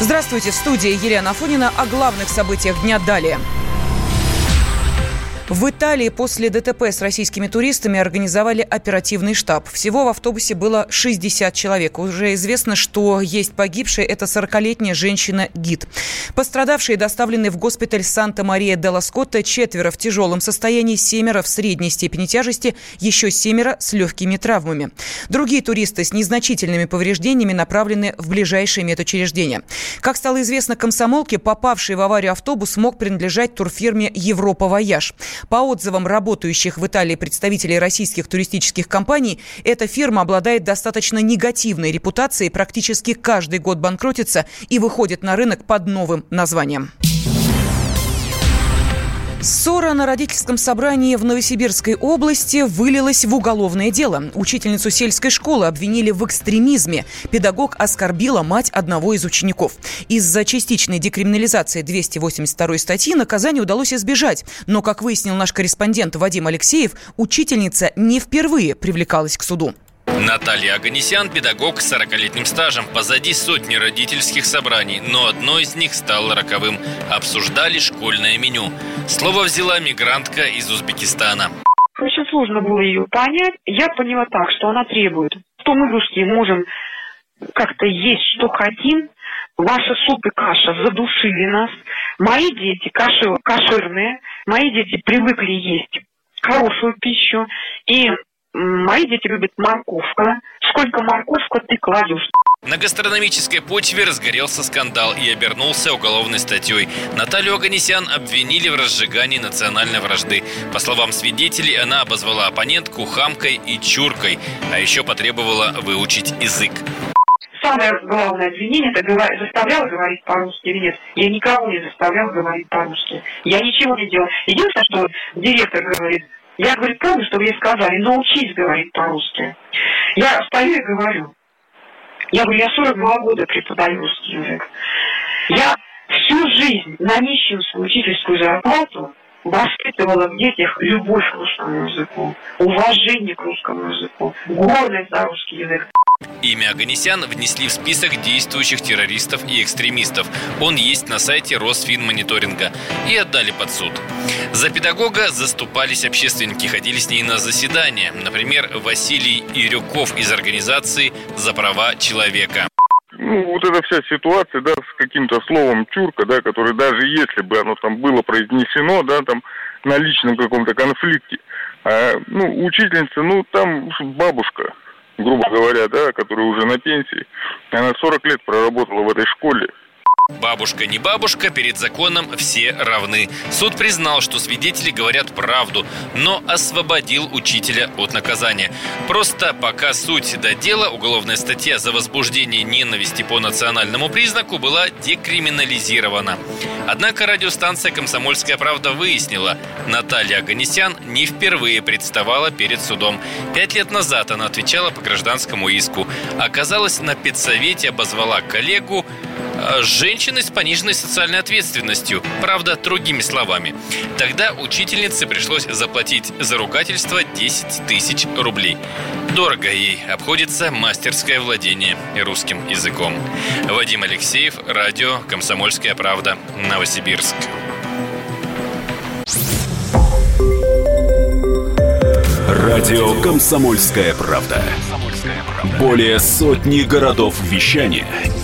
Здравствуйте, в студии Елена Афонина о главных событиях дня далее. В Италии после ДТП с российскими туристами организовали оперативный штаб. Всего в автобусе было 60 человек. Уже известно, что есть погибшая. Это 40-летняя женщина-гид. Пострадавшие доставлены в госпиталь Санта-Мария де Скотта. Четверо в тяжелом состоянии, семеро в средней степени тяжести, еще семеро с легкими травмами. Другие туристы с незначительными повреждениями направлены в ближайшие медучреждения. Как стало известно комсомолке, попавший в аварию автобус мог принадлежать турфирме «Европа Вояж». По отзывам работающих в Италии представителей российских туристических компаний, эта фирма обладает достаточно негативной репутацией, практически каждый год банкротится и выходит на рынок под новым названием. Ссора на родительском собрании в Новосибирской области вылилась в уголовное дело. Учительницу сельской школы обвинили в экстремизме. Педагог оскорбила мать одного из учеников. Из-за частичной декриминализации 282 статьи наказание удалось избежать. Но, как выяснил наш корреспондент Вадим Алексеев, учительница не впервые привлекалась к суду. Наталья Аганесян – педагог с 40-летним стажем. Позади сотни родительских собраний, но одно из них стало роковым. Обсуждали школьное меню. Слово взяла мигрантка из Узбекистана. Очень сложно было ее понять. Я поняла так, что она требует, что мы, русские, можем как-то есть, что хотим. Ваши суп и каша задушили нас. Мои дети каши, кошерные, мои дети привыкли есть хорошую пищу. И Мои дети любят морковка. Сколько морковка ты кладешь? На гастрономической почве разгорелся скандал и обернулся уголовной статьей. Наталью Аганесян обвинили в разжигании национальной вражды. По словам свидетелей, она обозвала оппонентку хамкой и чуркой, а еще потребовала выучить язык. Самое главное обвинение – это заставлял говорить по-русски или нет. Я никого не заставлял говорить по-русски. Я ничего не делал. Единственное, что директор говорит, я говорю, правда, что мне сказали, научись говорить по-русски. Я стою и говорю. Я говорю, я 42 года преподаю русский язык. Я всю жизнь на нищенскую учительскую зарплату воспитывала в детях любовь к русскому языку, уважение к русскому языку, гордость за русский язык. Имя Аганесян внесли в список действующих террористов и экстремистов. Он есть на сайте Росфинмониторинга. И отдали под суд. За педагога заступались общественники, ходили с ней на заседания. Например, Василий Ирюков из организации «За права человека». Ну, вот эта вся ситуация, да, с каким-то словом чурка, да, который даже если бы оно там было произнесено, да, там на личном каком-то конфликте, а, ну, учительница, ну, там бабушка, грубо говоря, да, которая уже на пенсии, она 40 лет проработала в этой школе, Бабушка не бабушка, перед законом все равны. Суд признал, что свидетели говорят правду, но освободил учителя от наказания. Просто пока суть до дела, уголовная статья за возбуждение ненависти по национальному признаку была декриминализирована. Однако радиостанция «Комсомольская правда» выяснила, Наталья Аганесян не впервые представала перед судом. Пять лет назад она отвечала по гражданскому иску. Оказалось, на педсовете обозвала коллегу женщины с пониженной социальной ответственностью, правда, другими словами. Тогда учительнице пришлось заплатить за ругательство 10 тысяч рублей. Дорого ей обходится мастерское владение русским языком. Вадим Алексеев, радио «Комсомольская правда», Новосибирск. Радио «Комсомольская правда». Более сотни городов вещания –